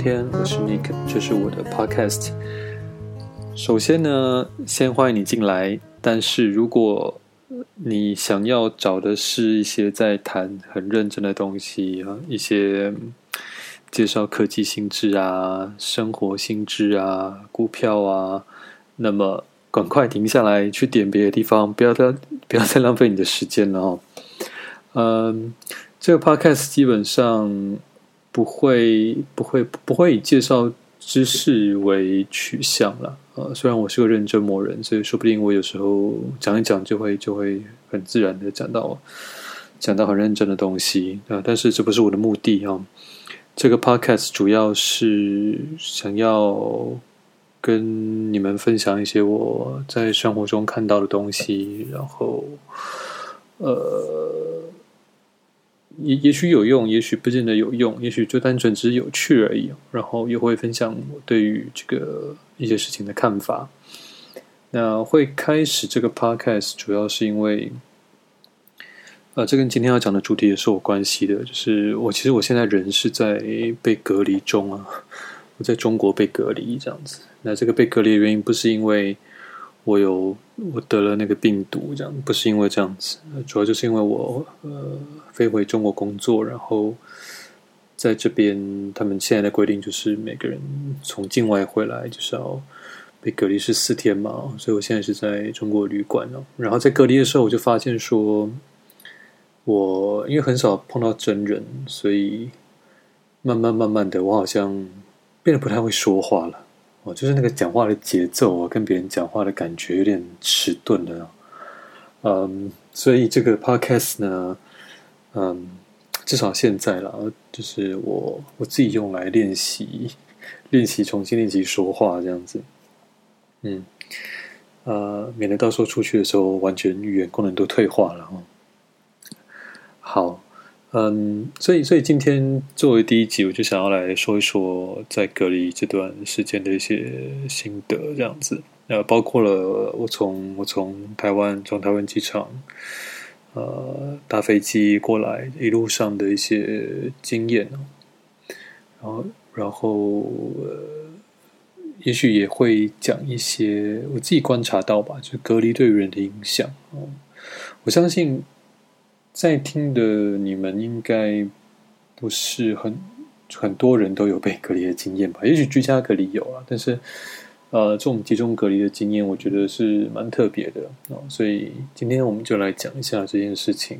天，我是 Nick，这是我的 Podcast。首先呢，先欢迎你进来。但是如果你想要找的是一些在谈很认真的东西啊，一些介绍科技新知啊、生活新知啊、股票啊，那么赶快停下来，去点别的地方，不要再不要再浪费你的时间了哦。嗯，这个 Podcast 基本上。不会，不会，不会以介绍知识为取向了。呃，虽然我是个认真磨人，所以说不定我有时候讲一讲就会就会很自然的讲到讲到很认真的东西啊。但是这不是我的目的啊。这个 podcast 主要是想要跟你们分享一些我在生活中看到的东西，然后呃。也也许有用，也许不见得有用，也许就单纯只是有趣而已。然后也会分享我对于这个一些事情的看法。那会开始这个 podcast，主要是因为，呃，这跟今天要讲的主题也是有关系的。就是我其实我现在人是在被隔离中啊，我在中国被隔离这样子。那这个被隔离的原因不是因为。我有我得了那个病毒，这样不是因为这样子，主要就是因为我呃飞回中国工作，然后在这边他们现在的规定就是每个人从境外回来就是要被隔离是四天嘛，所以我现在是在中国旅馆哦。然后在隔离的时候，我就发现说，我因为很少碰到真人，所以慢慢慢慢的，我好像变得不太会说话了。哦，就是那个讲话的节奏啊，跟别人讲话的感觉有点迟钝了。嗯，所以这个 podcast 呢，嗯，至少现在了，就是我我自己用来练习，练习重新练习说话这样子。嗯，呃，免得到时候出去的时候，完全语言功能都退化了哦。好。嗯，所以，所以今天作为第一集，我就想要来说一说在隔离这段时间的一些心得，这样子。呃，包括了我从我从台湾从台湾机场呃搭飞机过来一路上的一些经验然后，然后呃，也许也会讲一些我自己观察到吧，就是隔离对人的影响。哦，我相信。在听的你们应该不是很很多人都有被隔离的经验吧？也许居家隔离有啊，但是呃，这种集中隔离的经验，我觉得是蛮特别的哦。所以今天我们就来讲一下这件事情。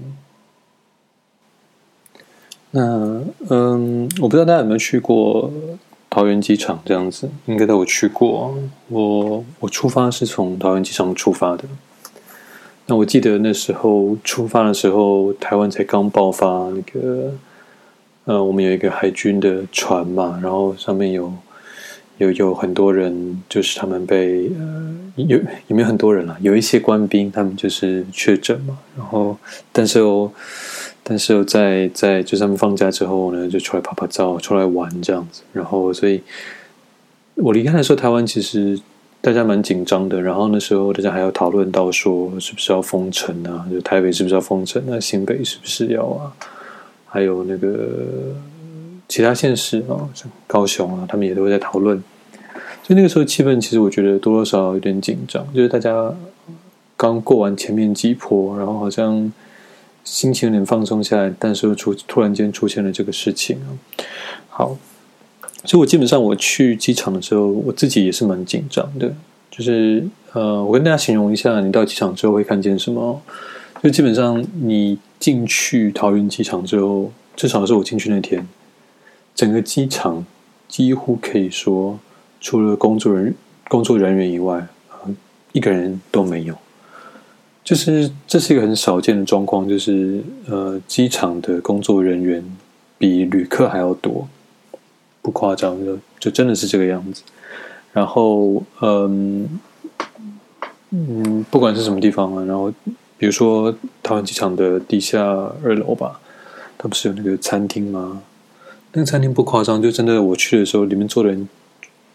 那嗯，我不知道大家有没有去过桃园机场这样子，应该都有去过。我我出发是从桃园机场出发的。那我记得那时候出发的时候，台湾才刚爆发那个，呃，我们有一个海军的船嘛，然后上面有有有很多人，就是他们被呃有有没有很多人啊？有一些官兵他们就是确诊嘛，然后但是又但是又在在就是他们放假之后呢，就出来拍拍照，出来玩这样子，然后所以我离开的时候，台湾其实。大家蛮紧张的，然后那时候大家还要讨论到说是不是要封城啊？就台北是不是要封城？那新北是不是要啊？还有那个其他县市啊，像高雄啊，他们也都会在讨论。所以那个时候气氛其实我觉得多多少少有点紧张，就是大家刚过完前面几波，然后好像心情有点放松下来，但是又出突然间出现了这个事情啊。好。所以，我基本上我去机场的时候，我自己也是蛮紧张的。就是呃，我跟大家形容一下，你到机场之后会看见什么？就基本上你进去桃园机场之后，至少是我进去那天，整个机场几乎可以说，除了工作人工作人员以外，一个人都没有。就是这是一个很少见的状况，就是呃，机场的工作人员比旅客还要多。不夸张，就就真的是这个样子。然后，嗯嗯，不管是什么地方啊，然后比如说台湾机场的地下二楼吧，它不是有那个餐厅吗？那个餐厅不夸张，就真的我去的时候，里面坐的人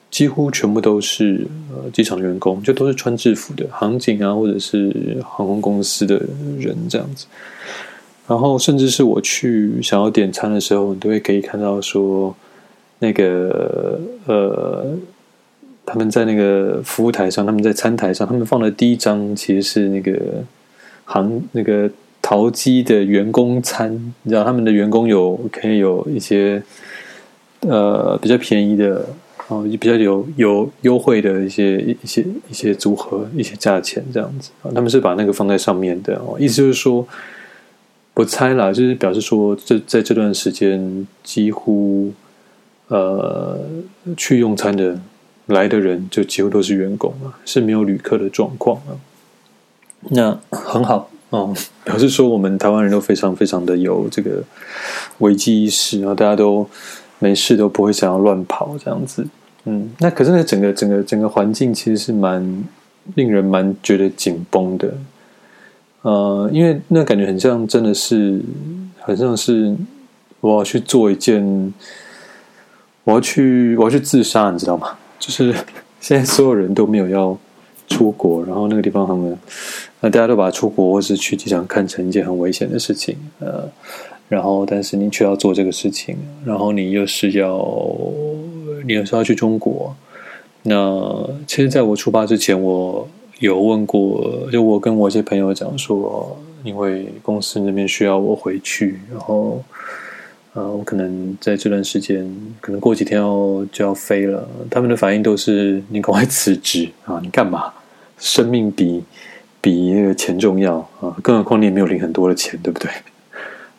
几乎全部都是呃机场员工，就都是穿制服的航警啊，或者是航空公司的人这样子。然后，甚至是我去想要点餐的时候，你都会可以看到说。那个呃，他们在那个服务台上，他们在餐台上，他们放的第一张其实是那个航那个淘机的员工餐，你知道他们的员工有可以有一些呃比较便宜的。然哦，比较有有优惠的一些一些一些组合，一些价钱这样子，他们是把那个放在上面的哦，意思就是说，我猜啦，就是表示说，这在这段时间几乎呃去用餐的来的人就几乎都是员工啊，是没有旅客的状况啊。那很好哦，表示说我们台湾人都非常非常的有这个危机意识啊，大家都。没事都不会想要乱跑这样子，嗯，那可是那整个整个整个环境其实是蛮令人蛮觉得紧绷的，呃，因为那感觉很像真的是很像是我要去做一件，我要去我要去自杀，你知道吗？就是 现在所有人都没有要出国，然后那个地方他们那大家都把出国或是去机场看成一件很危险的事情，呃。然后，但是你却要做这个事情，然后你又是要，你又是要去中国。那其实，在我出发之前，我有问过，就我跟我一些朋友讲说，因为公司那边需要我回去，然后，呃，我可能在这段时间，可能过几天要就要飞了。他们的反应都是：你赶快辞职啊！你干嘛？生命比比那个钱重要啊！更何况你也没有领很多的钱，对不对？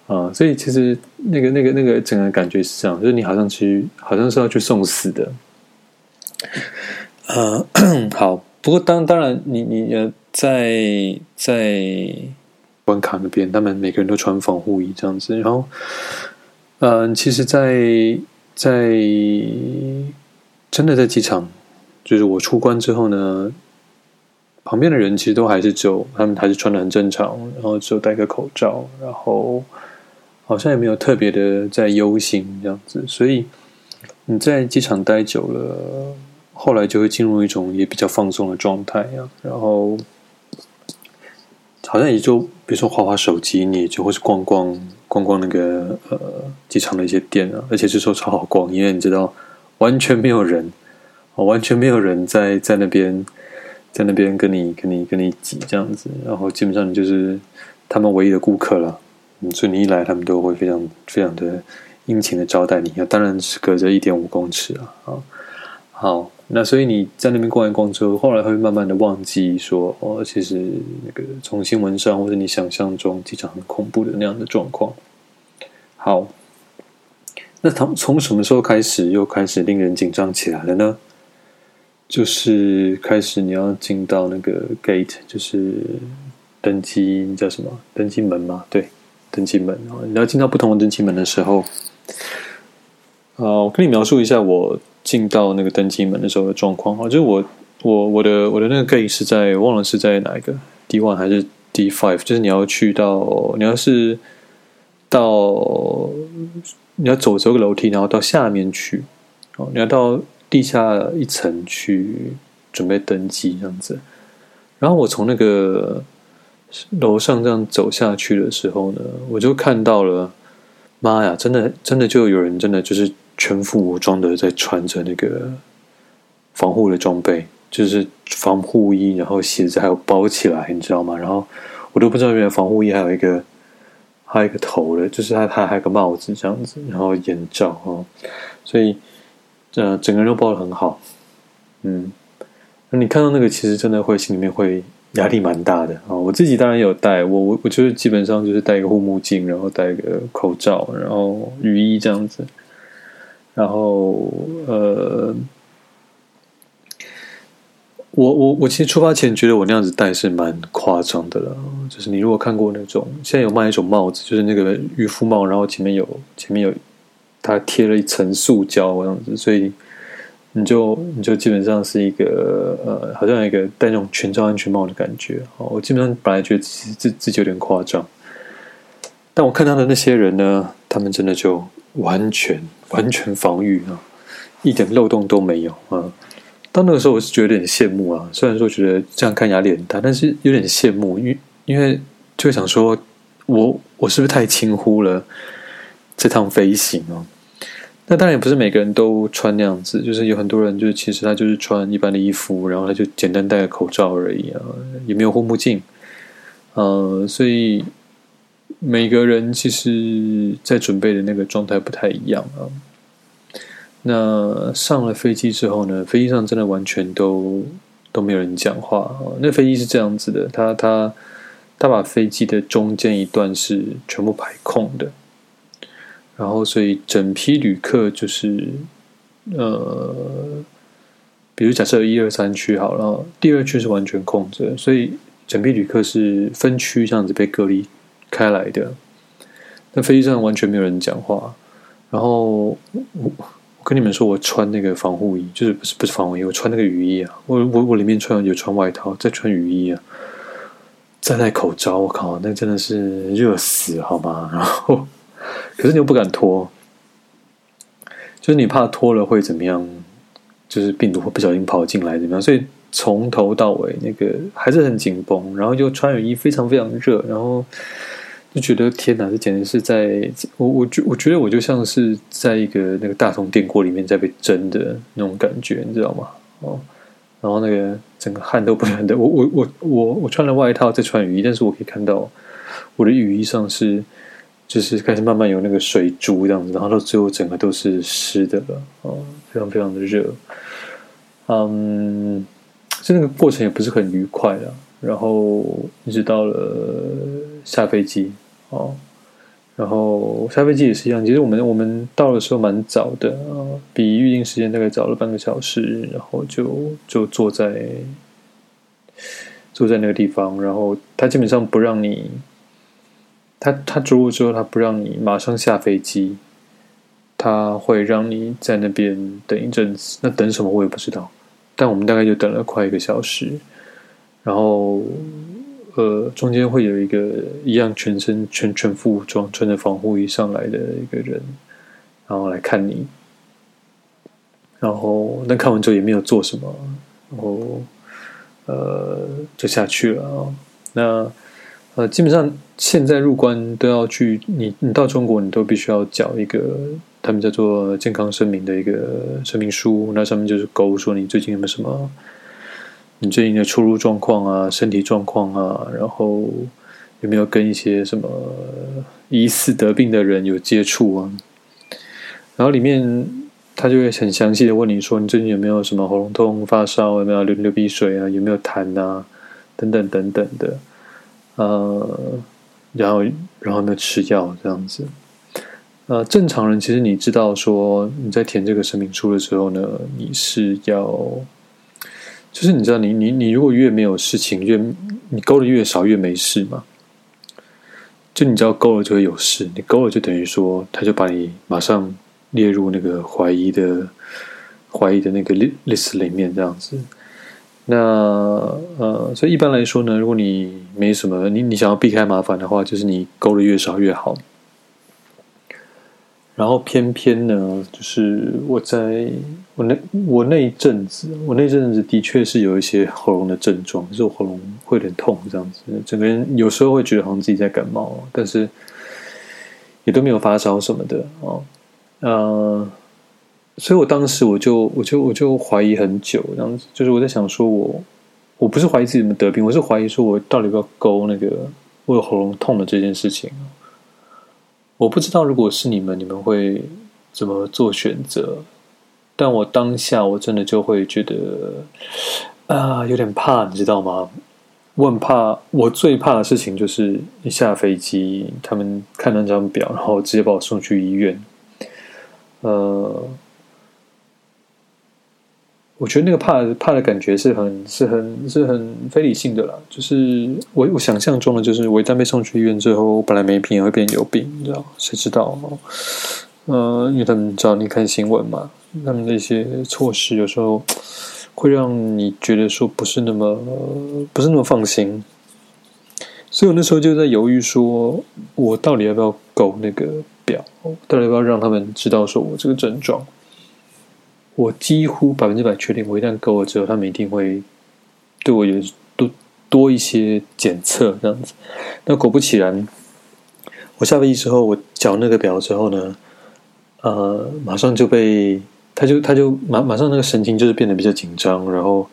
啊，所以其实那个、那个、那个整个感觉是这样，就是你好像去，好像是要去送死的。呃，好，不过当当然，你你呃，在在关卡那边，他们每个人都穿防护衣这样子，然后，嗯，其实，在在真的在机场，就是我出关之后呢，旁边的人其实都还是只有他们还是穿的很正常，然后只有戴个口罩，然后。好像也没有特别的在忧心这样子，所以你在机场待久了，后来就会进入一种也比较放松的状态呀。然后好像也就比如说划划手机，你就会是逛逛逛逛那个呃机场的一些店啊，而且这时候超好逛，因为你知道完全没有人，完全没有人在在那边在那边跟你跟你跟你挤这样子，然后基本上你就是他们唯一的顾客了。所以你一来，他们都会非常非常的殷勤的招待你。当然是隔着一点五公尺啊，啊，好，那所以你在那边逛一逛之后，后来会慢慢的忘记说，哦，其实那个从新闻上或者你想象中机场很恐怖的那样的状况。好，那从从什么时候开始又开始令人紧张起来了呢？就是开始你要进到那个 gate，就是登机叫什么？登机门嘛，对。登机门啊！你要进到不同的登机门的时候，啊，我跟你描述一下我进到那个登机门的时候的状况啊，就是我我我的我的那个 gate 是在忘了是在哪一个 D one 还是 D five，就是你要去到你要是到你要走这个楼梯，然后到下面去哦，你要到地下一层去准备登机这样子，然后我从那个。楼上这样走下去的时候呢，我就看到了，妈呀，真的真的就有人真的就是全副武装的在穿着那个防护的装备，就是防护衣，然后鞋子还有包起来，你知道吗？然后我都不知道原来防护衣还有一个还有一个头的，就是它它还有个帽子这样子，然后眼罩啊，所以呃整个人都包的很好，嗯，那你看到那个其实真的会心里面会。压力蛮大的啊！我自己当然有戴，我我我就是基本上就是戴一个护目镜，然后戴一个口罩，然后雨衣这样子。然后呃，我我我其实出发前觉得我那样子戴是蛮夸张的了。就是你如果看过那种现在有卖一种帽子，就是那个渔夫帽，然后前面有前面有它贴了一层塑胶这样子，所以。你就你就基本上是一个呃，好像一个戴那种全罩安全帽的感觉哦。我基本上本来觉得自自自己有点夸张，但我看到的那些人呢，他们真的就完全完全防御啊，一点漏洞都没有啊。到那个时候，我是觉得有点羡慕啊。虽然说觉得这样看压力很大，但是有点羡慕，因为因为就想说，我我是不是太轻忽了这趟飞行啊？那当然也不是每个人都穿那样子，就是有很多人就是其实他就是穿一般的衣服，然后他就简单戴个口罩而已啊，也没有护目镜，呃，所以每个人其实在准备的那个状态不太一样啊。那上了飞机之后呢，飞机上真的完全都都没有人讲话啊。那飞机是这样子的，他他他把飞机的中间一段是全部排空的。然后，所以整批旅客就是，呃，比如假设一二三区好了，第二区是完全空着，所以整批旅客是分区这样子被隔离开来的。那飞机上完全没有人讲话。然后我我跟你们说，我穿那个防护衣，就是不是不是防护衣，我穿那个雨衣啊。我我我里面穿有穿外套，再穿雨衣啊，再戴口罩。我靠，那真的是热死好吗？然后。可是你又不敢脱，就是你怕脱了会怎么样？就是病毒会不小心跑进来怎么样？所以从头到尾那个还是很紧绷，然后就穿雨衣，非常非常热，然后就觉得天哪，这简直是在我我觉我觉得我就像是在一个那个大铜电锅里面在被蒸的那种感觉，你知道吗？哦，然后那个整个汗都不断的，我我我我我穿了外套再穿雨衣，但是我可以看到我的雨衣上是。就是开始慢慢有那个水珠这样子，然后到最后整个都是湿的了，哦，非常非常的热，嗯，就那个过程也不是很愉快的，然后一直到了下飞机，哦，然后下飞机也是一样，其实我们我们到的时候蛮早的啊，比预定时间大概早了半个小时，然后就就坐在坐在那个地方，然后他基本上不让你。他他着陆之后，他不让你马上下飞机，他会让你在那边等一阵子。那等什么我也不知道，但我们大概就等了快一个小时。然后，呃，中间会有一个一样全身全全副武装、穿着防护衣上来的一个人，然后来看你。然后那看完之后也没有做什么，然后呃就下去了啊。那。呃，基本上现在入关都要去，你你到中国，你都必须要缴一个他们叫做健康声明的一个声明书，那上面就是勾说你最近有没有什么，你最近的出入状况啊，身体状况啊，然后有没有跟一些什么疑似得病的人有接触啊，然后里面他就会很详细的问你说，你最近有没有什么喉咙痛、发烧，有没有流流鼻水啊，有没有痰啊，等等等等的。呃，然后，然后呢，吃药这样子。呃，正常人其实你知道说你在填这个声明书的时候呢，你是要，就是你知道你你你如果越没有事情，越你勾的越少越没事嘛。就你知道勾了就会有事，你勾了就等于说他就把你马上列入那个怀疑的怀疑的那个 list 里面这样子。那呃，所以一般来说呢，如果你没什么，你你想要避开麻烦的话，就是你勾的越少越好。然后偏偏呢，就是我在我那我那一阵子，我那阵子的确是有一些喉咙的症状，就是我喉咙会有点痛，这样子，整个人有时候会觉得好像自己在感冒，但是也都没有发烧什么的哦，呃。所以我当时我就我就我就怀疑很久，这样子，就是我在想说，我我不是怀疑自己怎么得病，我是怀疑说我到底要不要勾那个我有喉咙痛的这件事情。我不知道如果是你们，你们会怎么做选择？但我当下我真的就会觉得啊，有点怕，你知道吗？我很怕，我最怕的事情就是一下飞机，他们看那张表，然后直接把我送去医院，呃。我觉得那个怕怕的感觉是很是很是很非理性的啦。就是我我想象中的，就是我一旦被送去医院之后，我本来没病也会变有病，你知道？谁知道？呃，因为他们知道你看新闻嘛，他们那些措施有时候会让你觉得说不是那么不是那么放心。所以我那时候就在犹豫，说我到底要不要勾那个表？到底要不要让他们知道说我这个症状？我几乎百分之百确定，我一旦够了之后，他们一定会对我有多多一些检测这样子。那果不其然，我下飞机之后，我缴那个表之后呢，呃，马上就被他就他就马马上那个神情就是变得比较紧张，然后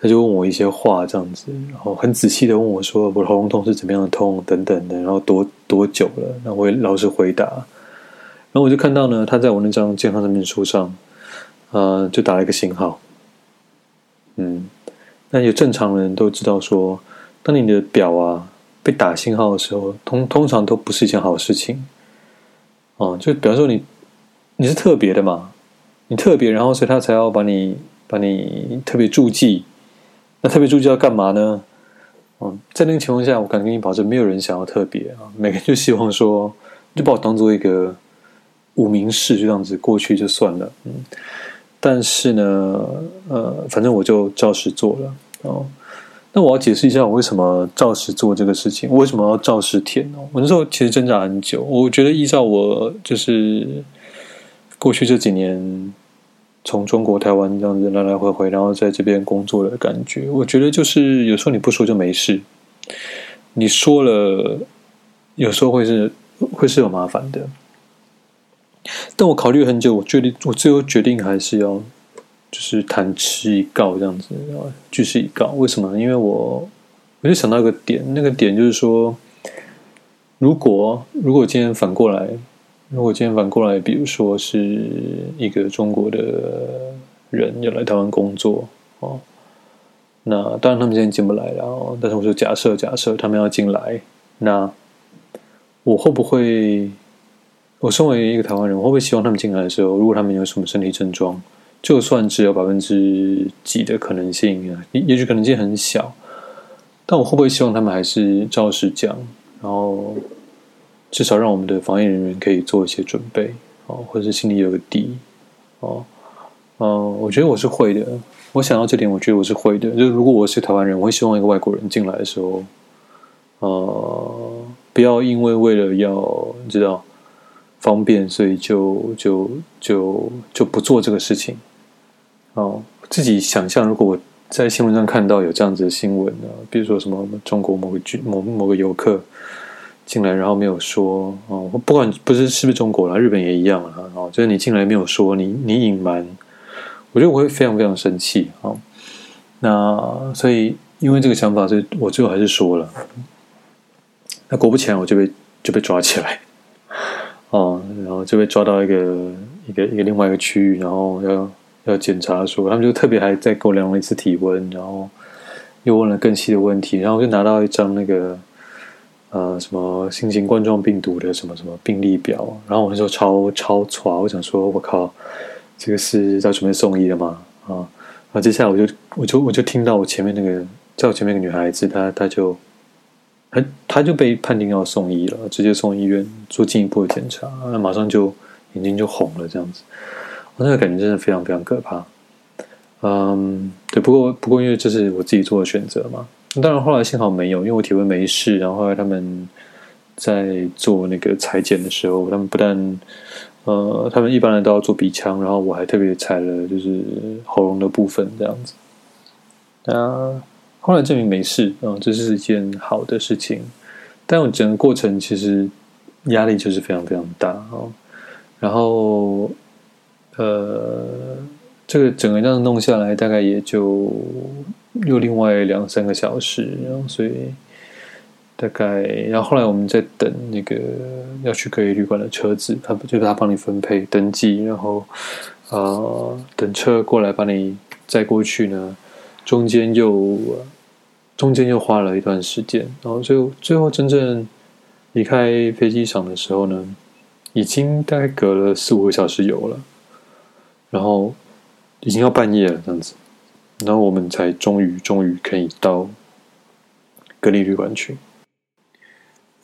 他就问我一些话这样子，然后很仔细的问我说我喉咙痛是怎么样的痛等等的，然后多多久了，然后我老实回答，然后我就看到呢，他在我那张健康证明书上，呃，就打了一个星号，嗯，那有正常人都知道说，当你的表啊被打星号的时候，通通常都不是一件好事情，哦，就比方说你。你是特别的嘛？你特别，然后所以他才要把你把你特别注记。那特别注记要干嘛呢？嗯，在那个情况下，我敢跟你保证，没有人想要特别啊。每个人就希望说，就把我当做一个无名氏，就这样子过去就算了。嗯，但是呢，呃，反正我就照实做了。哦，那我要解释一下，我为什么照实做这个事情？我为什么要照实填呢？我那时候其实挣扎很久。我觉得依照我就是。过去这几年，从中国台湾这样子来来回回，然后在这边工作的感觉，我觉得就是有时候你不说就没事，你说了，有时候会是会是有麻烦的。但我考虑很久，我决定，我最后决定还是要就是坦持以告这样子啊，据实以告。为什么？因为我我就想到一个点，那个点就是说，如果如果今天反过来。如果今天反过来，比如说是一个中国的人要来台湾工作哦，那当然他们现在进不来了哦。但是我说假设假设他们要进来，那我会不会？我身为一个台湾人，我会不会希望他们进来的时候，如果他们有什么身体症状，就算只有百分之几的可能性啊，也也许可能性很小，但我会不会希望他们还是照实讲，然后？至少让我们的防疫人员可以做一些准备，哦，或者是心里有个底，哦，嗯，我觉得我是会的。我想到这点，我觉得我是会的。就如果我是台湾人，我会希望一个外国人进来的时候，呃，不要因为为了要知道方便，所以就就就就不做这个事情。哦，自己想象，如果我在新闻上看到有这样子的新闻呢，比如说什么中国某个剧某某个游客。进来，然后没有说哦，不管不是是不是中国啦，日本也一样啊。哦，就是你进来没有说，你你隐瞒，我觉得我会非常非常生气啊。那所以因为这个想法，所以我最后还是说了。那果不其然，我就被就被抓起来哦，然后就被抓到一个一个一个另外一个区域，然后要要检查，说他们就特别还再给我量了一次体温，然后又问了更细的问题，然后就拿到一张那个。呃，什么新型冠状病毒的什么什么病例表？然后我那时候超超喘，我想说，我靠，这个是在准备送医了吗？啊，然后接下来我就我就我就听到我前面那个在我前面那个女孩子，她她就他他就被判定要送医了，直接送医院做进一步的检查，那马上就眼睛就红了，这样子，我那个感觉真的非常非常可怕。嗯，对，不过不过因为这是我自己做的选择嘛。当然，后来幸好没有，因为我体温没事。然后后来他们在做那个裁剪的时候，他们不但呃，他们一般人都要做鼻腔，然后我还特别裁了就是喉咙的部分这样子。那后来证明没事，嗯，这是一件好的事情。但我整个过程其实压力就是非常非常大哦。然后呃，这个整个这样弄下来，大概也就。又另外两三个小时，然后所以大概，然后后来我们在等那个要去隔离旅馆的车子，他就是他帮你分配登记，然后啊等车过来把你载过去呢，中间又中间又花了一段时间，然后最后最后真正离开飞机场的时候呢，已经大概隔了四五个小时有了，然后已经要半夜了这样子。然后我们才终于终于可以到隔离旅馆去，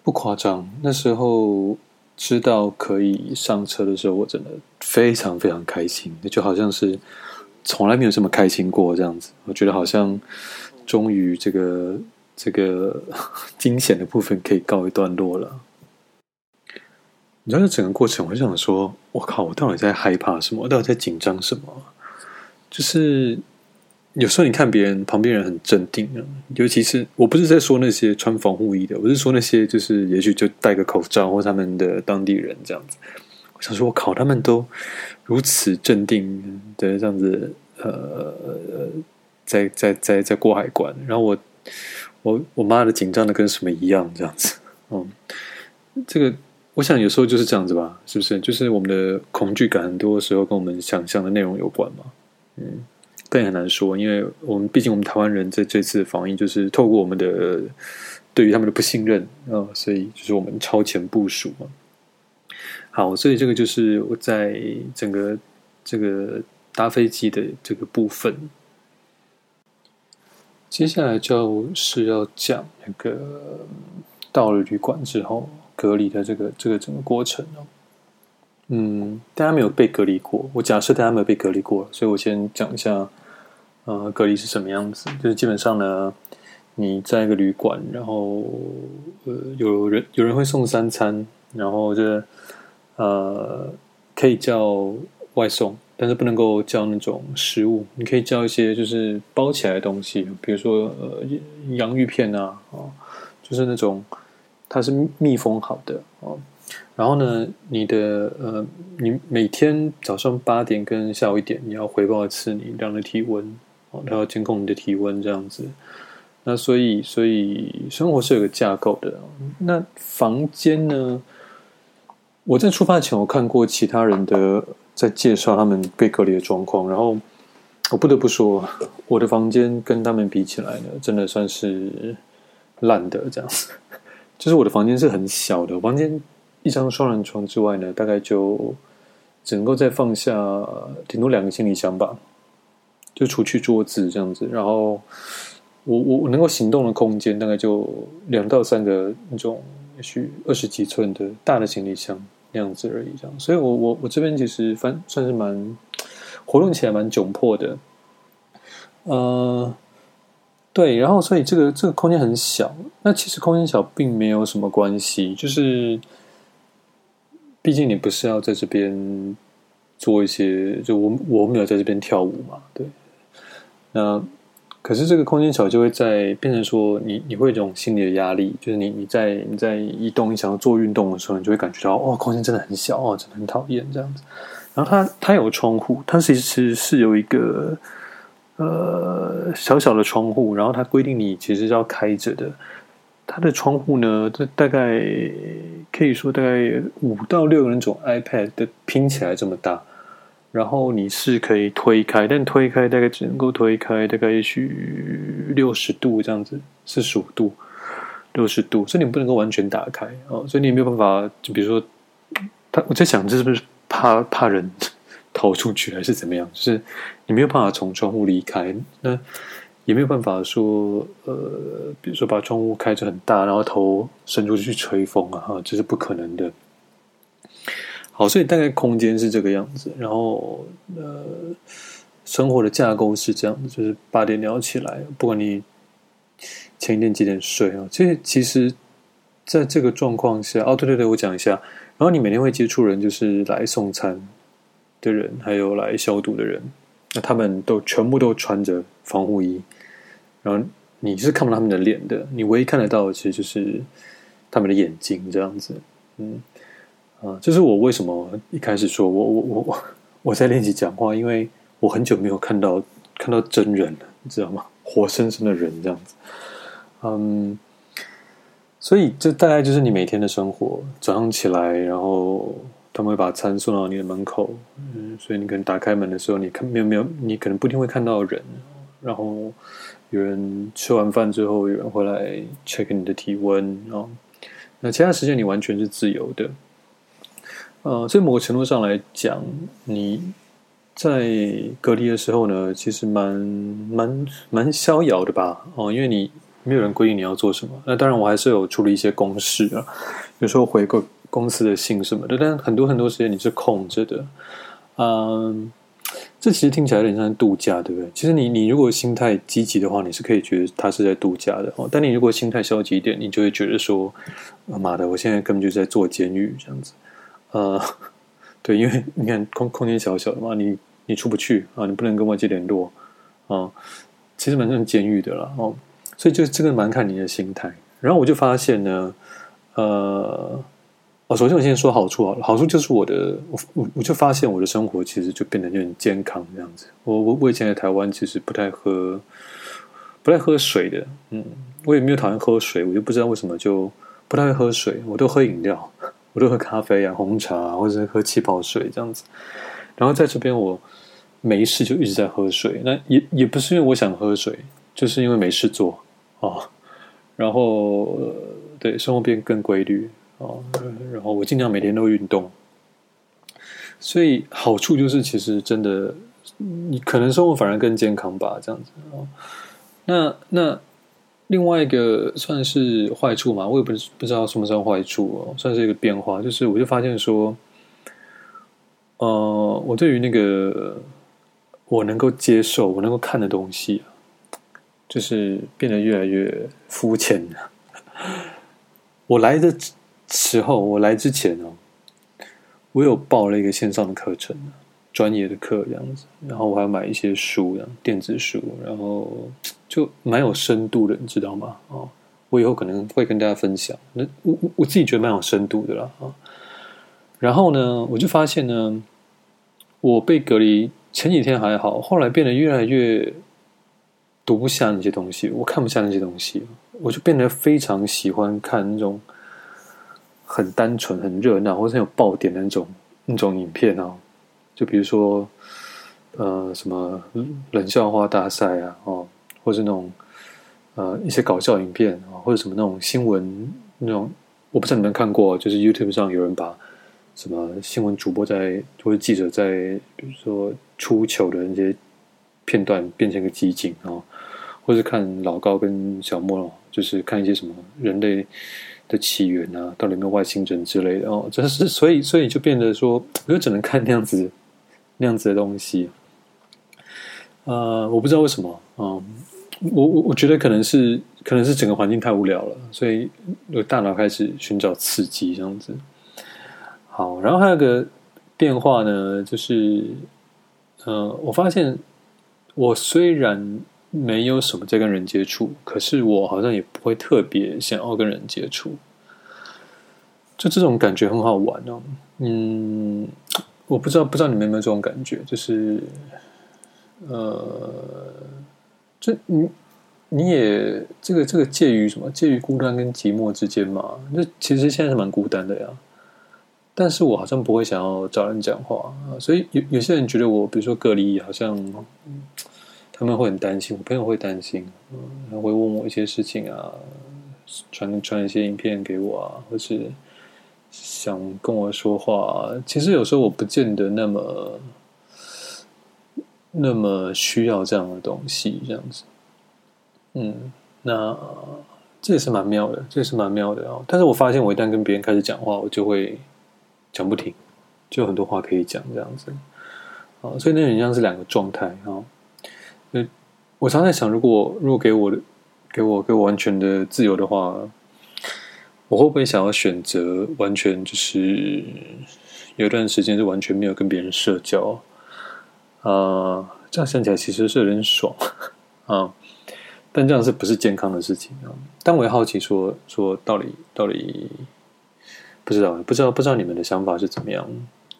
不夸张。那时候知道可以上车的时候，我真的非常非常开心，就好像是从来没有这么开心过这样子。我觉得好像终于这个这个 惊险的部分可以告一段落了。你知道，整个过程，我就想说：我靠，我到底在害怕什么？我到底在紧张什么？就是。有时候你看别人旁边人很镇定啊，尤其是我不是在说那些穿防护衣的，我是说那些就是也许就戴个口罩或他们的当地人这样子。我想说，我靠，他们都如此镇定的这样子，呃，在在在在过海关，然后我我我妈的紧张的跟什么一样，这样子，嗯，这个我想有时候就是这样子吧，是不是？就是我们的恐惧感很多时候跟我们想象的内容有关嘛，嗯。更很难说，因为我们毕竟我们台湾人在这次防疫，就是透过我们的对于他们的不信任啊，所以就是我们超前部署嘛。好，所以这个就是我在整个这个搭飞机的这个部分，接下来就是要讲那个到了旅馆之后隔离的这个这个整个过程哦。嗯，大家没有被隔离过，我假设大家没有被隔离过，所以我先讲一下。呃，隔离是什么样子？就是基本上呢，你在一个旅馆，然后呃，有人有人会送三餐，然后这呃可以叫外送，但是不能够叫那种食物。你可以叫一些就是包起来的东西，比如说呃洋芋片啊，哦，就是那种它是密封好的哦。然后呢，你的呃，你每天早上八点跟下午一点，你要回报一次你量的体温。哦，它要监控你的体温这样子，那所以所以生活是有个架构的。那房间呢？我在出发前我看过其他人的在介绍他们被隔离的状况，然后我不得不说，我的房间跟他们比起来呢，真的算是烂的这样。就是我的房间是很小的，房间一张双人床之外呢，大概就只能够再放下顶多两个行李箱吧。就除去桌子这样子，然后我我我能够行动的空间大概就两到三个那种，也许二十几寸的大的行李箱那样子而已，这样。所以我我我这边其实反算是蛮活动起来蛮窘迫的，呃，对，然后所以这个这个空间很小，那其实空间小并没有什么关系，就是毕竟你不是要在这边做一些，就我我没有在这边跳舞嘛，对。那可是这个空间小就会在变成说你你会有一种心理的压力，就是你你在你在移动你想要做运动的时候，你就会感觉到哦，空间真的很小哦，真的很讨厌这样子。然后它它有窗户，它其实是有一个呃小小的窗户，然后它规定你其实是要开着的。它的窗户呢，这大概可以说大概五到六个那种 iPad 的拼起来这么大。然后你是可以推开，但推开大概只能够推开大概也许六十度这样子，四十五度，六十度，所以你不能够完全打开哦，所以你没有办法，就比如说，他我在想这是不是怕怕人 逃出去还是怎么样？就是你没有办法从窗户离开，那也没有办法说，呃，比如说把窗户开着很大，然后头伸出去吹风啊，这是不可能的。好，所以大概空间是这个样子，然后呃，生活的架构是这样子，就是八点你要起来，不管你前一天几点睡啊，这其实在这个状况下，哦，对对对，我讲一下，然后你每天会接触人，就是来送餐的人，还有来消毒的人，那他们都全部都穿着防护衣，然后你是看不到他们的脸的，你唯一看得到的其实就是他们的眼睛这样子，嗯。啊，这是我为什么一开始说我我我我我在练习讲话，因为我很久没有看到看到真人了，你知道吗？活生生的人这样子，嗯，所以这大概就是你每天的生活。早上起来，然后他们会把餐送到你的门口，嗯，所以你可能打开门的时候，你看没有没有，你可能不一定会看到人。然后有人吃完饭之后，有人会来 check 你的体温啊。那其他时间你完全是自由的。呃，在某个程度上来讲，你在隔离的时候呢，其实蛮蛮蛮逍遥的吧？哦，因为你没有人规定你要做什么。那当然，我还是有处理一些公事啊，有时候回个公司的信什么的。但很多很多时间你是空着的。嗯，这其实听起来有点像度假，对不对？其实你你如果心态积极的话，你是可以觉得他是在度假的哦。但你如果心态消极一点，你就会觉得说，妈的，我现在根本就是在做监狱这样子。呃，对，因为你看空空间小小的嘛，你你出不去啊，你不能跟外界联络啊，其实蛮像监狱的了哦，所以就这个蛮看你的心态。然后我就发现呢，呃，哦，首先我先说好处好了，好处就是我的，我我我就发现我的生活其实就变得有点健康这样子。我我我以前在台湾其实不太喝，不太喝水的，嗯，我也没有讨厌喝水，我就不知道为什么就不太会喝水，我都喝饮料，我都喝咖啡啊、红茶或者喝气泡水这样子。然后在这边我没事就一直在喝水，那也也不是因为我想喝水，就是因为没事做哦。然后对生活变更规律。哦，然后我尽量每天都运动，所以好处就是，其实真的，你可能生活反而更健康吧，这样子哦。那那另外一个算是坏处嘛，我也不不知道算不算坏处哦，算是一个变化，就是我就发现说，呃，我对于那个我能够接受、我能够看的东西，就是变得越来越肤浅了。我来的。时候我来之前哦，我有报了一个线上的课程，专业的课这样子，然后我还买一些书，电子书，然后就蛮有深度的，你知道吗？哦，我以后可能会跟大家分享。那我我自己觉得蛮有深度的啦啊。然后呢，我就发现呢，我被隔离前几天还好，后来变得越来越读不下那些东西，我看不下那些东西，我就变得非常喜欢看那种。很单纯、很热闹，或者很有爆点的那种那种影片哦，就比如说，呃，什么冷笑话大赛啊，哦，或是那种呃一些搞笑影片啊，或者什么那种新闻那种，我不知道你们看过，就是 YouTube 上有人把什么新闻主播在或者记者在，比如说出糗的那些片段变成一个集锦啊，或者看老高跟小莫，就是看一些什么人类。的起源啊，到底有没有外星人之类的哦？这是所以，所以就变得说，我就只能看那样子那样子的东西。呃，我不知道为什么嗯，我我我觉得可能是可能是整个环境太无聊了，所以我大脑开始寻找刺激这样子。好，然后还有个变化呢，就是呃，我发现我虽然。没有什么在跟人接触，可是我好像也不会特别想要跟人接触，就这种感觉很好玩哦。嗯，我不知道，不知道你们有没有这种感觉，就是呃，就你你也这个这个介于什么？介于孤单跟寂寞之间嘛？那其实现在是蛮孤单的呀，但是我好像不会想要找人讲话啊，所以有有些人觉得我，比如说隔离，好像。他们会很担心，我朋友会担心，嗯，会问我一些事情啊，传传一些影片给我啊，或是想跟我说话。其实有时候我不见得那么那么需要这样的东西，这样子。嗯，那这也是蛮妙的，这也是蛮妙的哦。但是我发现，我一旦跟别人开始讲话，我就会讲不停，就有很多话可以讲，这样子。啊，所以那很像是两个状态啊。我常在想，如果如果给我的给我给我完全的自由的话，我会不会想要选择完全就是有一段时间是完全没有跟别人社交啊？这样想起来其实是有点爽啊，但这样是不是健康的事情啊？但我也好奇，说说到底到底不知道不知道不知道你们的想法是怎么样？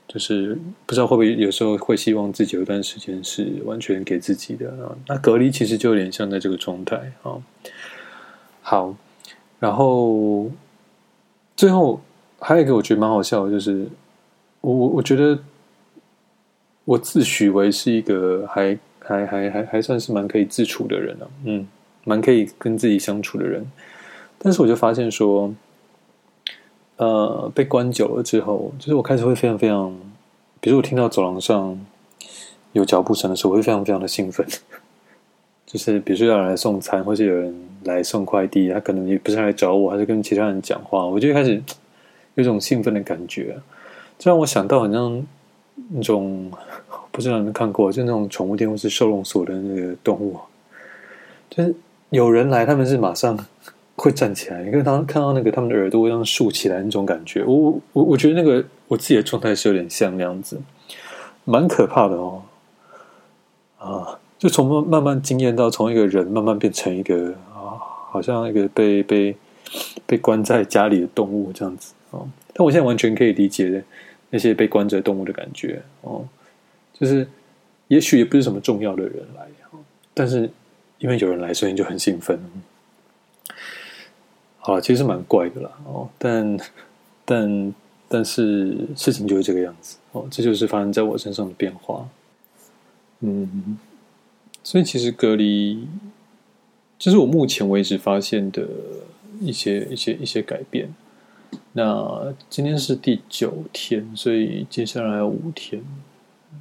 就是不知道会不会有时候会希望自己有一段时间是完全给自己的啊？那隔离其实就有点像在这个状态啊。好，然后最后还有一个我觉得蛮好笑的，就是我我我觉得我自诩为是一个还还还还还算是蛮可以自处的人啊，嗯，蛮可以跟自己相处的人，但是我就发现说。呃，被关久了之后，就是我开始会非常非常，比如我听到走廊上有脚步声的时候，我会非常非常的兴奋。就是比如说有人来送餐，或是有人来送快递，他可能也不是来找我，还是跟其他人讲话，我就开始有种兴奋的感觉。这让我想到好像那种不知道你们看过，就那种宠物店或是收容所的那个动物，就是有人来，他们是马上。会站起来，因为当看到那个他们的耳朵这样竖起来那种感觉，我我我觉得那个我自己的状态是有点像那样子，蛮可怕的哦。啊，就从慢慢慢经验到从一个人慢慢变成一个啊，好像一个被被被关在家里的动物这样子哦。但我现在完全可以理解那些被关着动物的感觉哦，就是也许也不是什么重要的人来，但是因为有人来，所以你就很兴奋。好，其实蛮怪的啦哦，但但但是事情就是这个样子哦，这就是发生在我身上的变化。嗯，所以其实隔离，这是我目前为止发现的一些一些一些改变。那今天是第九天，所以接下来还有五天。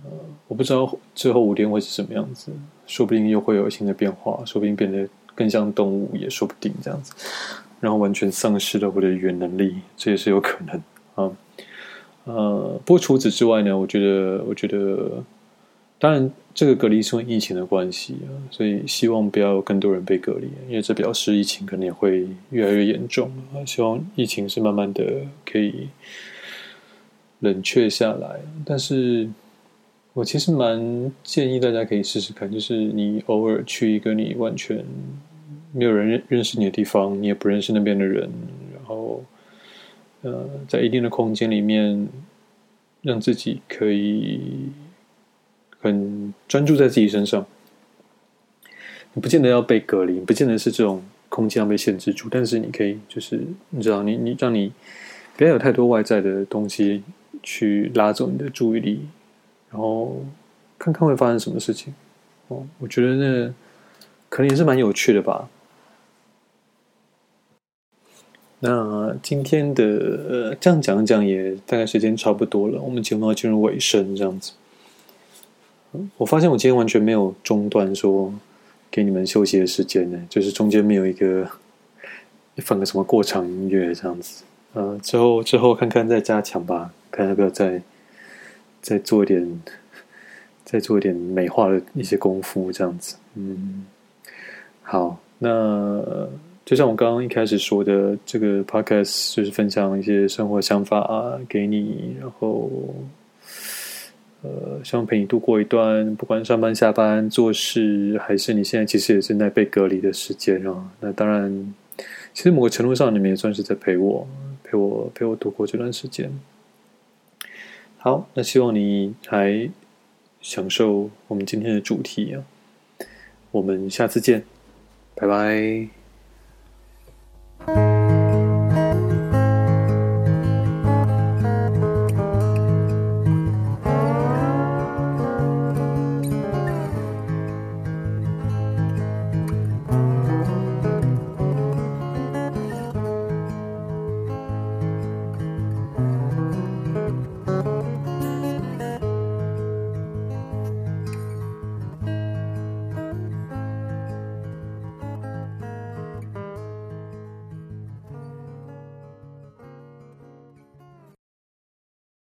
呃，我不知道最后五天会是什么样子，说不定又会有新的变化，说不定变得更像动物，也说不定这样子。然后完全丧失了我的语言能力，这也是有可能啊。呃，不过除此之外呢，我觉得，我觉得，当然这个隔离是因为疫情的关系啊，所以希望不要更多人被隔离，因为这表示疫情可能也会越来越严重啊。希望疫情是慢慢的可以冷却下来，但是我其实蛮建议大家可以试试看，就是你偶尔去一个你完全。没有人认认识你的地方，你也不认识那边的人，然后，呃，在一定的空间里面，让自己可以很专注在自己身上。你不见得要被隔离，不见得是这种空间要被限制住，但是你可以，就是你知道，你你让你不要有太多外在的东西去拉走你的注意力，然后看看会发生什么事情。哦，我觉得那可能也是蛮有趣的吧。那今天的呃，这样讲讲也大概时间差不多了，我们节目要进入尾声，这样子。我发现我今天完全没有中断说给你们休息的时间呢，就是中间没有一个 放个什么过场音乐这样子。呃，之后之后看看再加强吧，看要不要再再做一点，再做一 点美化的一些功夫这样子。嗯，好，那。就像我刚刚一开始说的，这个 podcast 就是分享一些生活想法给你，然后呃，希望陪你度过一段不管上班、下班、做事，还是你现在其实也正在被隔离的时间啊。那当然，其实某个程度上，你们也算是在陪我，陪我，陪我度过这段时间。好，那希望你还享受我们今天的主题啊。我们下次见，拜拜。